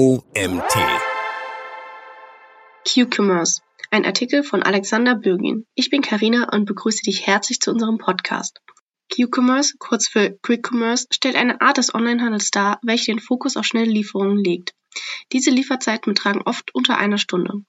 OMT. Q-Commerce. Ein Artikel von Alexander Bürgin. Ich bin Karina und begrüße dich herzlich zu unserem Podcast. Q-Commerce, kurz für Quick Commerce, stellt eine Art des Onlinehandels dar, welche den Fokus auf schnelle Lieferungen legt. Diese Lieferzeiten betragen oft unter einer Stunde.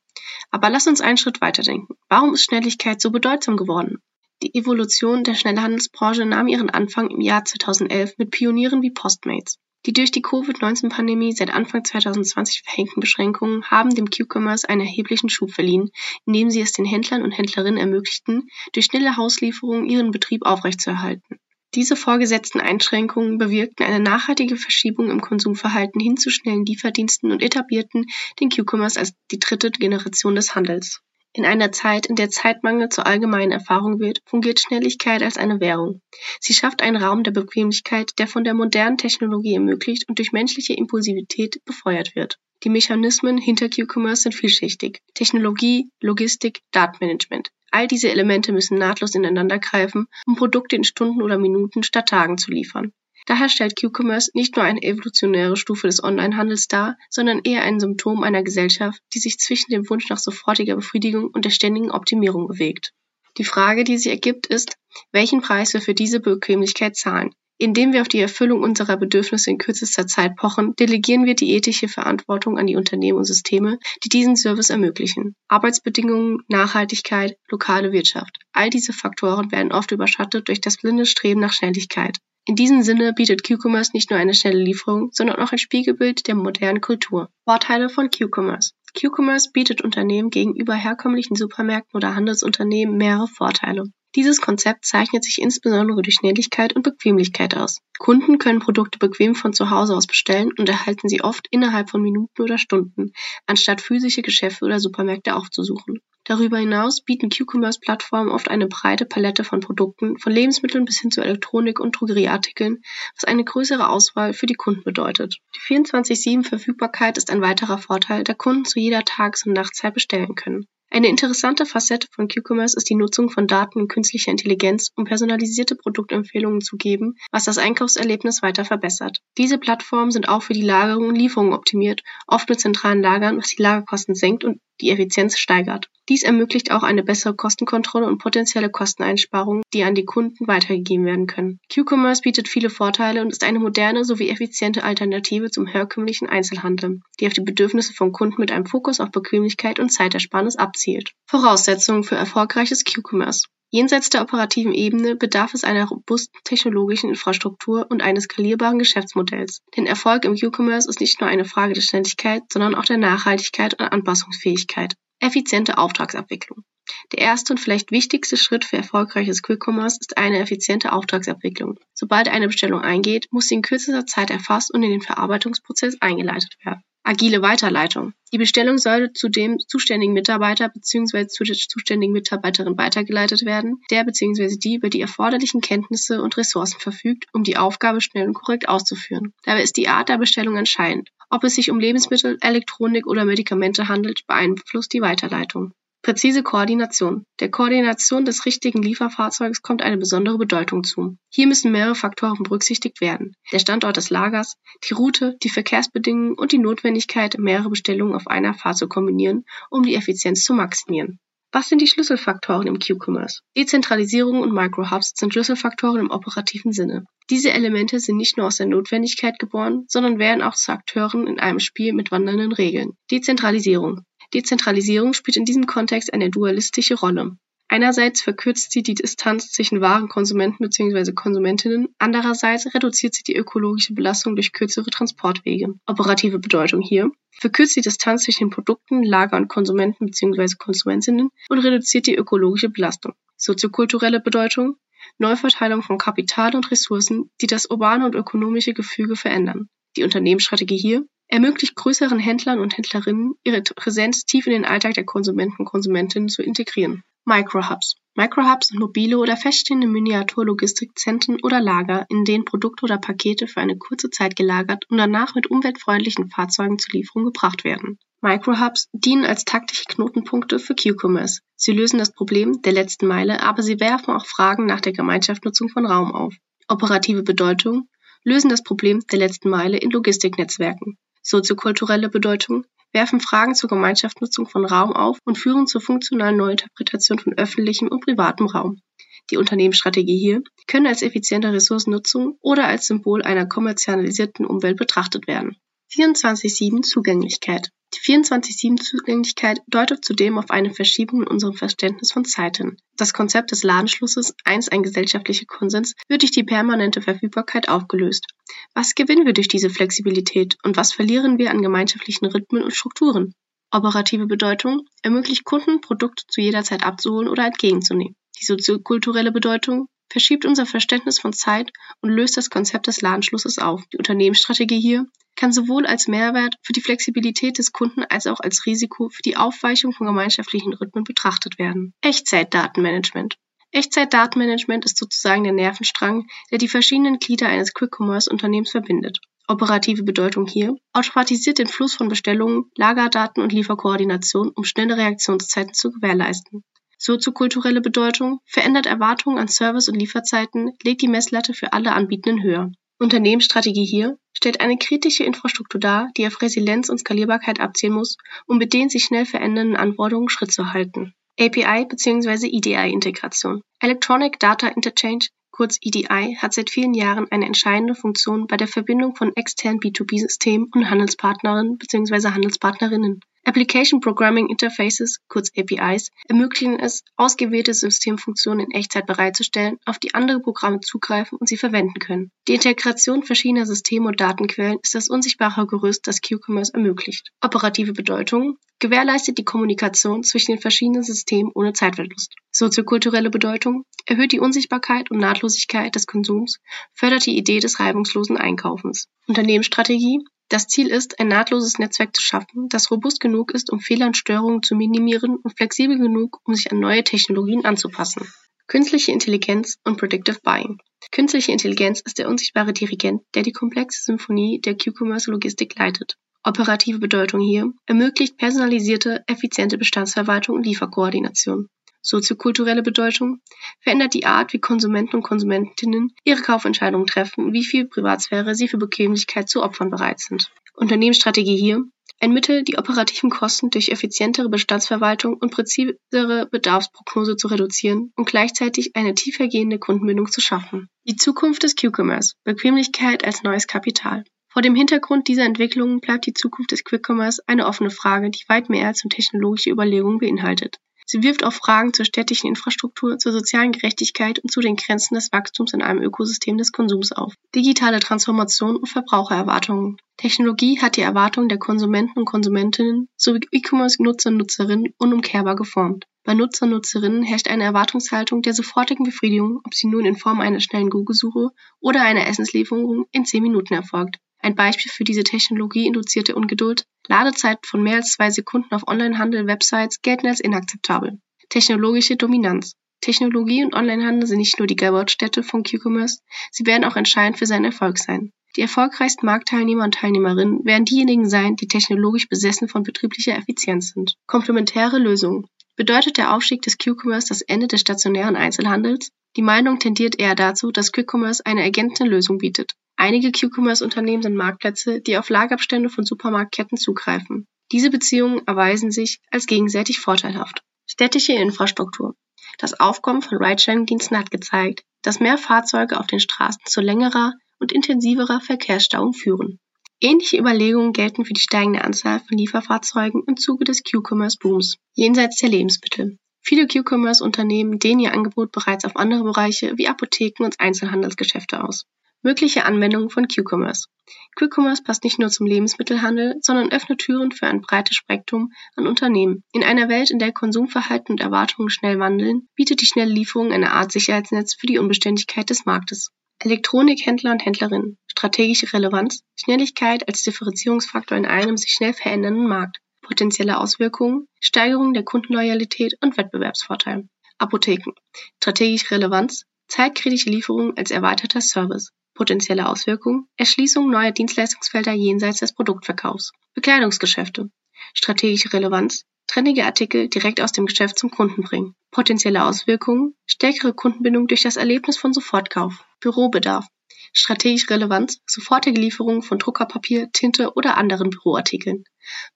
Aber lass uns einen Schritt weiterdenken. Warum ist Schnelligkeit so bedeutsam geworden? Die Evolution der Schnellhandelsbranche nahm ihren Anfang im Jahr 2011 mit Pionieren wie Postmates. Die durch die Covid-19-Pandemie seit Anfang 2020 verhängten Beschränkungen haben dem Q-Commerce einen erheblichen Schub verliehen, indem sie es den Händlern und Händlerinnen ermöglichten, durch schnelle Hauslieferungen ihren Betrieb aufrechtzuerhalten. Diese vorgesetzten Einschränkungen bewirkten eine nachhaltige Verschiebung im Konsumverhalten hin zu schnellen Lieferdiensten und etablierten den Q-Commerce als die dritte Generation des Handels. In einer Zeit, in der Zeitmangel zur allgemeinen Erfahrung wird, fungiert Schnelligkeit als eine Währung. Sie schafft einen Raum der Bequemlichkeit, der von der modernen Technologie ermöglicht und durch menschliche Impulsivität befeuert wird. Die Mechanismen hinter Q-Commerce sind vielschichtig. Technologie, Logistik, Datenmanagement. All diese Elemente müssen nahtlos ineinander greifen, um Produkte in Stunden oder Minuten statt Tagen zu liefern. Daher stellt Q-Commerce nicht nur eine evolutionäre Stufe des Onlinehandels dar, sondern eher ein Symptom einer Gesellschaft, die sich zwischen dem Wunsch nach sofortiger Befriedigung und der ständigen Optimierung bewegt. Die Frage, die sich ergibt, ist, welchen Preis wir für diese Bequemlichkeit zahlen. Indem wir auf die Erfüllung unserer Bedürfnisse in kürzester Zeit pochen, delegieren wir die ethische Verantwortung an die Unternehmen und Systeme, die diesen Service ermöglichen. Arbeitsbedingungen, Nachhaltigkeit, lokale Wirtschaft. All diese Faktoren werden oft überschattet durch das blinde Streben nach Schnelligkeit. In diesem Sinne bietet Q-Commerce nicht nur eine schnelle Lieferung, sondern auch ein Spiegelbild der modernen Kultur. Vorteile von Q-Commerce. Q-Commerce bietet Unternehmen gegenüber herkömmlichen Supermärkten oder Handelsunternehmen mehrere Vorteile. Dieses Konzept zeichnet sich insbesondere durch Schnelligkeit und Bequemlichkeit aus. Kunden können Produkte bequem von zu Hause aus bestellen und erhalten sie oft innerhalb von Minuten oder Stunden, anstatt physische Geschäfte oder Supermärkte aufzusuchen. Darüber hinaus bieten Q-Commerce-Plattformen oft eine breite Palette von Produkten, von Lebensmitteln bis hin zu Elektronik und Drogerieartikeln, was eine größere Auswahl für die Kunden bedeutet. Die 24-7-Verfügbarkeit ist ein weiterer Vorteil, da Kunden zu jeder Tages- und Nachtzeit bestellen können. Eine interessante Facette von Q-Commerce ist die Nutzung von Daten und künstlicher Intelligenz, um personalisierte Produktempfehlungen zu geben, was das Einkaufserlebnis weiter verbessert. Diese Plattformen sind auch für die Lagerung und Lieferung optimiert, oft mit zentralen Lagern, was die Lagerkosten senkt und die Effizienz steigert. Dies ermöglicht auch eine bessere Kostenkontrolle und potenzielle Kosteneinsparungen, die an die Kunden weitergegeben werden können. Q-Commerce bietet viele Vorteile und ist eine moderne sowie effiziente Alternative zum herkömmlichen Einzelhandel, die auf die Bedürfnisse von Kunden mit einem Fokus auf Bequemlichkeit und Zeitersparnis abzielt. Voraussetzungen für erfolgreiches Q-Commerce. Jenseits der operativen Ebene bedarf es einer robusten technologischen Infrastruktur und eines skalierbaren Geschäftsmodells. Denn Erfolg im Q-Commerce ist nicht nur eine Frage der Schnelligkeit, sondern auch der Nachhaltigkeit und Anpassungsfähigkeit. Effiziente Auftragsabwicklung. Der erste und vielleicht wichtigste Schritt für erfolgreiches Quick-Commerce ist eine effiziente Auftragsabwicklung. Sobald eine Bestellung eingeht, muss sie in kürzester Zeit erfasst und in den Verarbeitungsprozess eingeleitet werden. Agile Weiterleitung. Die Bestellung sollte zu dem zuständigen Mitarbeiter bzw. zu der zuständigen Mitarbeiterin weitergeleitet werden, der bzw. die über die erforderlichen Kenntnisse und Ressourcen verfügt, um die Aufgabe schnell und korrekt auszuführen. Dabei ist die Art der Bestellung entscheidend. Ob es sich um Lebensmittel, Elektronik oder Medikamente handelt, beeinflusst die Weiterleitung. Präzise Koordination. Der Koordination des richtigen Lieferfahrzeugs kommt eine besondere Bedeutung zu. Hier müssen mehrere Faktoren berücksichtigt werden. Der Standort des Lagers, die Route, die Verkehrsbedingungen und die Notwendigkeit, mehrere Bestellungen auf einer Fahrt zu kombinieren, um die Effizienz zu maximieren. Was sind die Schlüsselfaktoren im Q-Commerce? Dezentralisierung und Microhubs sind Schlüsselfaktoren im operativen Sinne. Diese Elemente sind nicht nur aus der Notwendigkeit geboren, sondern werden auch zu Akteuren in einem Spiel mit wandernden Regeln. Dezentralisierung. Dezentralisierung spielt in diesem Kontext eine dualistische Rolle. Einerseits verkürzt sie die Distanz zwischen wahren Konsumenten bzw. Konsumentinnen, andererseits reduziert sie die ökologische Belastung durch kürzere Transportwege. Operative Bedeutung hier verkürzt die Distanz zwischen den Produkten, Lager und Konsumenten bzw. Konsumentinnen und reduziert die ökologische Belastung. Soziokulturelle Bedeutung Neuverteilung von Kapital und Ressourcen, die das urbane und ökonomische Gefüge verändern. Die Unternehmensstrategie hier ermöglicht größeren Händlern und Händlerinnen, ihre Präsenz tief in den Alltag der Konsumenten und Konsumentinnen zu integrieren. Microhubs. Microhubs sind mobile oder feststehende Miniaturlogistikzentren oder Lager, in denen Produkte oder Pakete für eine kurze Zeit gelagert und danach mit umweltfreundlichen Fahrzeugen zur Lieferung gebracht werden. Microhubs dienen als taktische Knotenpunkte für Q-Commerce. Sie lösen das Problem der letzten Meile, aber sie werfen auch Fragen nach der Gemeinschaftsnutzung von Raum auf. Operative Bedeutung lösen das Problem der letzten Meile in Logistiknetzwerken. Soziokulturelle Bedeutung werfen Fragen zur Gemeinschaftsnutzung von Raum auf und führen zur funktionalen Neuinterpretation von öffentlichem und privatem Raum. Die Unternehmensstrategie hier können als effiziente Ressourcennutzung oder als Symbol einer kommerzialisierten Umwelt betrachtet werden. 24-7 Zugänglichkeit. Die 24-7-Zugänglichkeit deutet zudem auf eine Verschiebung in unserem Verständnis von Zeit hin. Das Konzept des Ladenschlusses, einst ein gesellschaftlicher Konsens, wird durch die permanente Verfügbarkeit aufgelöst. Was gewinnen wir durch diese Flexibilität und was verlieren wir an gemeinschaftlichen Rhythmen und Strukturen? Operative Bedeutung ermöglicht Kunden, Produkte zu jeder Zeit abzuholen oder entgegenzunehmen. Die soziokulturelle Bedeutung verschiebt unser Verständnis von Zeit und löst das Konzept des Ladenschlusses auf. Die Unternehmensstrategie hier kann sowohl als Mehrwert für die Flexibilität des Kunden als auch als Risiko für die Aufweichung von gemeinschaftlichen Rhythmen betrachtet werden. Echtzeitdatenmanagement. Echtzeitdatenmanagement ist sozusagen der Nervenstrang, der die verschiedenen Glieder eines Quick-Commerce-Unternehmens verbindet. Operative Bedeutung hier automatisiert den Fluss von Bestellungen, Lagerdaten und Lieferkoordination, um schnelle Reaktionszeiten zu gewährleisten. Soziokulturelle Bedeutung verändert Erwartungen an Service und Lieferzeiten, legt die Messlatte für alle Anbietenden höher. Unternehmensstrategie hier stellt eine kritische Infrastruktur dar, die auf Resilienz und Skalierbarkeit abzielen muss, um mit den sich schnell verändernden Anforderungen Schritt zu halten. API bzw. EDI-Integration. Electronic Data Interchange, kurz EDI, hat seit vielen Jahren eine entscheidende Funktion bei der Verbindung von externen B2B-Systemen und Handelspartnerinnen bzw. Handelspartnerinnen. Application Programming Interfaces, kurz APIs, ermöglichen es, ausgewählte Systemfunktionen in Echtzeit bereitzustellen, auf die andere Programme zugreifen und sie verwenden können. Die Integration verschiedener Systeme und Datenquellen ist das unsichtbare Gerüst, das Q-Commerce ermöglicht. Operative Bedeutung gewährleistet die Kommunikation zwischen den verschiedenen Systemen ohne Zeitverlust. Soziokulturelle Bedeutung erhöht die Unsichtbarkeit und Nahtlosigkeit des Konsums, fördert die Idee des reibungslosen Einkaufens. Unternehmensstrategie das Ziel ist, ein nahtloses Netzwerk zu schaffen, das robust genug ist, um Fehler und Störungen zu minimieren und flexibel genug, um sich an neue Technologien anzupassen. Künstliche Intelligenz und Predictive Buying. Künstliche Intelligenz ist der unsichtbare Dirigent, der die komplexe Symphonie der Q-Commerce-Logistik leitet. Operative Bedeutung hier ermöglicht personalisierte, effiziente Bestandsverwaltung und Lieferkoordination. Soziokulturelle Bedeutung verändert die Art, wie Konsumenten und Konsumentinnen ihre Kaufentscheidungen treffen und wie viel Privatsphäre sie für Bequemlichkeit zu opfern bereit sind. Unternehmensstrategie hier ein Mittel, die operativen Kosten durch effizientere Bestandsverwaltung und präzisere Bedarfsprognose zu reduzieren und gleichzeitig eine tiefergehende Kundenbindung zu schaffen. Die Zukunft des Q-Commerce. Bequemlichkeit als neues Kapital. Vor dem Hintergrund dieser Entwicklungen bleibt die Zukunft des Quick Commerce eine offene Frage, die weit mehr als nur technologische Überlegungen beinhaltet. Sie wirft auch Fragen zur städtischen Infrastruktur, zur sozialen Gerechtigkeit und zu den Grenzen des Wachstums in einem Ökosystem des Konsums auf. Digitale Transformation und Verbrauchererwartungen. Technologie hat die Erwartungen der Konsumenten und Konsumentinnen sowie E-Commerce-Nutzer und Nutzerinnen unumkehrbar geformt. Bei Nutzer und Nutzerinnen herrscht eine Erwartungshaltung der sofortigen Befriedigung, ob sie nun in Form einer schnellen Google-Suche oder einer Essenslieferung in 10 Minuten erfolgt. Ein Beispiel für diese technologieinduzierte Ungeduld: Ladezeiten von mehr als zwei Sekunden auf Onlinehandel-Websites gelten als inakzeptabel. Technologische Dominanz Technologie und Onlinehandel sind nicht nur die Geburtsstätte von Q-Commerce, sie werden auch entscheidend für seinen Erfolg sein. Die erfolgreichsten Marktteilnehmer und Teilnehmerinnen werden diejenigen sein, die technologisch besessen von betrieblicher Effizienz sind. Komplementäre Lösungen Bedeutet der Aufstieg des Q-Commerce das Ende des stationären Einzelhandels? Die Meinung tendiert eher dazu, dass Quick-Commerce eine ergänzende Lösung bietet. Einige Q-Commerce-Unternehmen sind Marktplätze, die auf Lagerabstände von Supermarktketten zugreifen. Diese Beziehungen erweisen sich als gegenseitig vorteilhaft. Städtische Infrastruktur. Das Aufkommen von Ridesharing-Diensten hat gezeigt, dass mehr Fahrzeuge auf den Straßen zu längerer und intensiverer Verkehrsstauung führen. Ähnliche Überlegungen gelten für die steigende Anzahl von Lieferfahrzeugen im Zuge des Q-Commerce-Booms jenseits der Lebensmittel. Viele Q-Commerce-Unternehmen dehnen ihr Angebot bereits auf andere Bereiche wie Apotheken und Einzelhandelsgeschäfte aus. Mögliche Anwendungen von Q-Commerce. Q-Commerce passt nicht nur zum Lebensmittelhandel, sondern öffnet Türen für ein breites Spektrum an Unternehmen. In einer Welt, in der Konsumverhalten und Erwartungen schnell wandeln, bietet die schnelle Lieferung eine Art Sicherheitsnetz für die Unbeständigkeit des Marktes. Elektronikhändler und Händlerinnen. Strategische Relevanz. Schnelligkeit als Differenzierungsfaktor in einem sich schnell verändernden Markt. Potenzielle Auswirkungen. Steigerung der Kundenloyalität und Wettbewerbsvorteil. Apotheken. Strategische Relevanz. Zeitkritische Lieferung als erweiterter Service. Potenzielle Auswirkungen: Erschließung neuer Dienstleistungsfelder jenseits des Produktverkaufs. Bekleidungsgeschäfte: Strategische Relevanz: Trendige Artikel direkt aus dem Geschäft zum Kunden bringen. Potenzielle Auswirkungen: Stärkere Kundenbindung durch das Erlebnis von Sofortkauf. Bürobedarf: Strategische Relevanz, sofortige Lieferung von Druckerpapier, Tinte oder anderen Büroartikeln.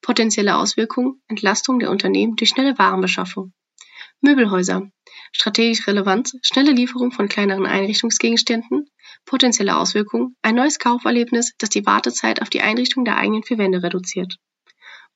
Potenzielle Auswirkungen, Entlastung der Unternehmen durch schnelle Warenbeschaffung. Möbelhäuser. Strategische Relevanz, schnelle Lieferung von kleineren Einrichtungsgegenständen. Potenzielle Auswirkungen, ein neues Kauferlebnis, das die Wartezeit auf die Einrichtung der eigenen vier Wände reduziert.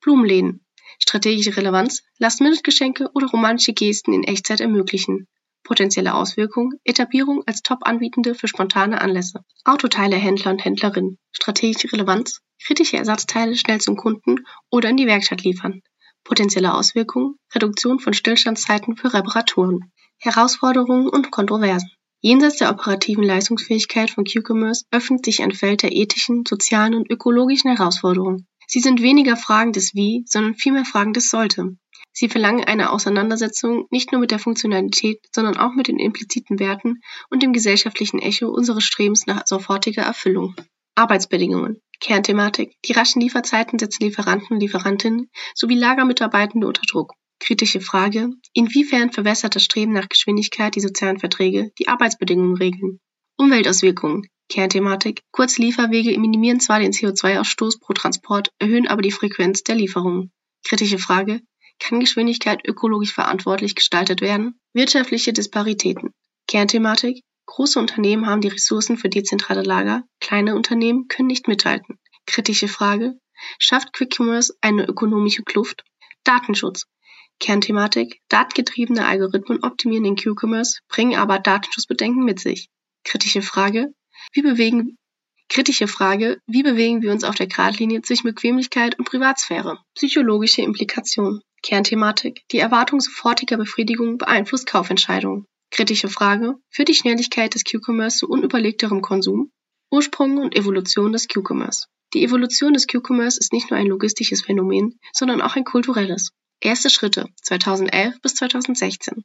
Blumenläden. Strategische Relevanz, Last-Minute-Geschenke oder romantische Gesten in Echtzeit ermöglichen. Potenzielle Auswirkungen, Etablierung als Top-Anbietende für spontane Anlässe. Autoteilehändler und Händlerinnen. Strategische Relevanz, kritische Ersatzteile schnell zum Kunden oder in die Werkstatt liefern. Potenzielle Auswirkungen, Reduktion von Stillstandszeiten für Reparaturen. Herausforderungen und Kontroversen. Jenseits der operativen Leistungsfähigkeit von Q-Commerce öffnet sich ein Feld der ethischen, sozialen und ökologischen Herausforderungen. Sie sind weniger Fragen des Wie, sondern vielmehr Fragen des Sollte. Sie verlangen eine Auseinandersetzung nicht nur mit der Funktionalität, sondern auch mit den impliziten Werten und dem gesellschaftlichen Echo unseres Strebens nach sofortiger Erfüllung. Arbeitsbedingungen. Kernthematik. Die raschen Lieferzeiten setzen Lieferanten und Lieferantinnen sowie Lagermitarbeitende unter Druck. Kritische Frage. Inwiefern verwässert das Streben nach Geschwindigkeit die sozialen Verträge, die Arbeitsbedingungen regeln? Umweltauswirkungen. Kernthematik. Kurze Lieferwege minimieren zwar den CO2-Ausstoß pro Transport, erhöhen aber die Frequenz der Lieferungen. Kritische Frage. Kann Geschwindigkeit ökologisch verantwortlich gestaltet werden? Wirtschaftliche Disparitäten. Kernthematik. Große Unternehmen haben die Ressourcen für dezentrale Lager, kleine Unternehmen können nicht mithalten. Kritische Frage. Schafft Quick Commerce eine ökonomische Kluft? Datenschutz. Kernthematik. Datengetriebene Algorithmen optimieren den Q-Commerce, bringen aber Datenschutzbedenken mit sich. Kritische Frage. Wie bewegen Kritische Frage, wie bewegen wir uns auf der Gradlinie zwischen Bequemlichkeit und Privatsphäre? Psychologische Implikation. Kernthematik. Die Erwartung sofortiger Befriedigung beeinflusst Kaufentscheidungen. Kritische Frage. Führt die Schnelligkeit des Q-Commerce zu unüberlegterem Konsum? Ursprung und Evolution des Q-Commerce. Die Evolution des Q-Commerce ist nicht nur ein logistisches Phänomen, sondern auch ein kulturelles. Erste Schritte 2011 bis 2016.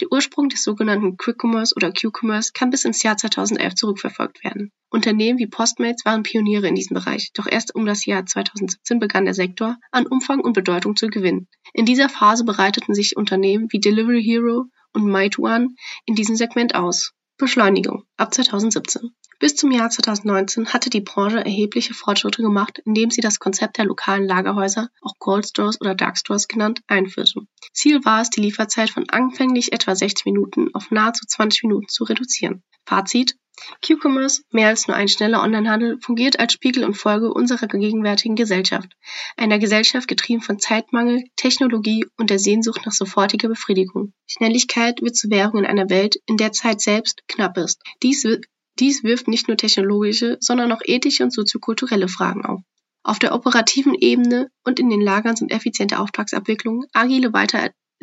Der Ursprung des sogenannten Quick Commerce oder Q-Commerce kann bis ins Jahr 2011 zurückverfolgt werden. Unternehmen wie Postmates waren Pioniere in diesem Bereich, doch erst um das Jahr 2017 begann der Sektor an Umfang und Bedeutung zu gewinnen. In dieser Phase bereiteten sich Unternehmen wie Delivery Hero und Meituan in diesem Segment aus. Beschleunigung ab 2017. Bis zum Jahr 2019 hatte die Branche erhebliche Fortschritte gemacht, indem sie das Konzept der lokalen Lagerhäuser, auch Cold Stores oder Dark Stores genannt, einführte. Ziel war es, die Lieferzeit von anfänglich etwa 60 Minuten auf nahezu 20 Minuten zu reduzieren. Fazit Q-Commerce, mehr als nur ein schneller Onlinehandel, fungiert als Spiegel und Folge unserer gegenwärtigen Gesellschaft. Einer Gesellschaft getrieben von Zeitmangel, Technologie und der Sehnsucht nach sofortiger Befriedigung. Schnelligkeit wird zur Währung in einer Welt, in der Zeit selbst knapp ist. Dies dies wirft nicht nur technologische, sondern auch ethische und soziokulturelle Fragen auf. Auf der operativen Ebene und in den Lagern sind effiziente Auftragsabwicklung, agile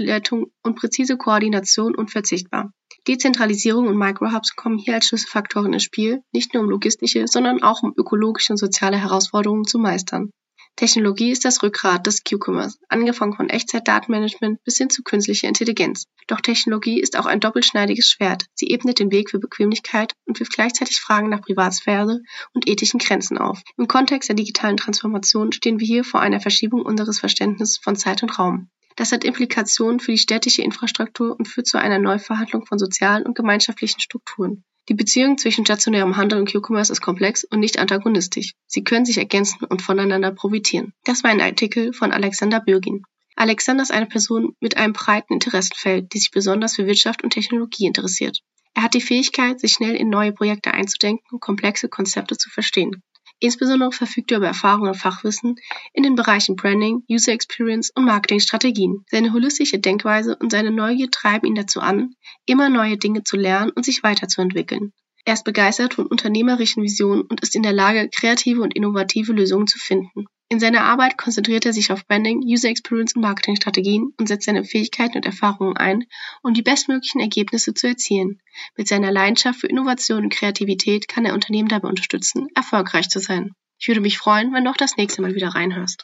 Weiterleitung und präzise Koordination unverzichtbar. Dezentralisierung und Microhubs kommen hier als Schlüsselfaktoren ins Spiel, nicht nur um logistische, sondern auch um ökologische und soziale Herausforderungen zu meistern. Technologie ist das Rückgrat des Q-Commerce, angefangen von Echtzeitdatenmanagement bis hin zu künstlicher Intelligenz. Doch Technologie ist auch ein doppelschneidiges Schwert. Sie ebnet den Weg für Bequemlichkeit und wirft gleichzeitig Fragen nach Privatsphäre und ethischen Grenzen auf. Im Kontext der digitalen Transformation stehen wir hier vor einer Verschiebung unseres Verständnisses von Zeit und Raum. Das hat Implikationen für die städtische Infrastruktur und führt zu einer Neuverhandlung von sozialen und gemeinschaftlichen Strukturen. Die Beziehung zwischen stationärem Handel und Q-Commerce ist komplex und nicht antagonistisch. Sie können sich ergänzen und voneinander profitieren. Das war ein Artikel von Alexander Bürgin. Alexander ist eine Person mit einem breiten Interessenfeld, die sich besonders für Wirtschaft und Technologie interessiert. Er hat die Fähigkeit, sich schnell in neue Projekte einzudenken und komplexe Konzepte zu verstehen. Insbesondere verfügt er über Erfahrung und Fachwissen in den Bereichen Branding, User Experience und Marketingstrategien. Seine holistische Denkweise und seine Neugier treiben ihn dazu an, immer neue Dinge zu lernen und sich weiterzuentwickeln. Er ist begeistert von unternehmerischen Visionen und ist in der Lage, kreative und innovative Lösungen zu finden. In seiner Arbeit konzentriert er sich auf Branding, User Experience und Marketingstrategien und setzt seine Fähigkeiten und Erfahrungen ein, um die bestmöglichen Ergebnisse zu erzielen. Mit seiner Leidenschaft für Innovation und Kreativität kann er Unternehmen dabei unterstützen, erfolgreich zu sein. Ich würde mich freuen, wenn du auch das nächste Mal wieder reinhörst.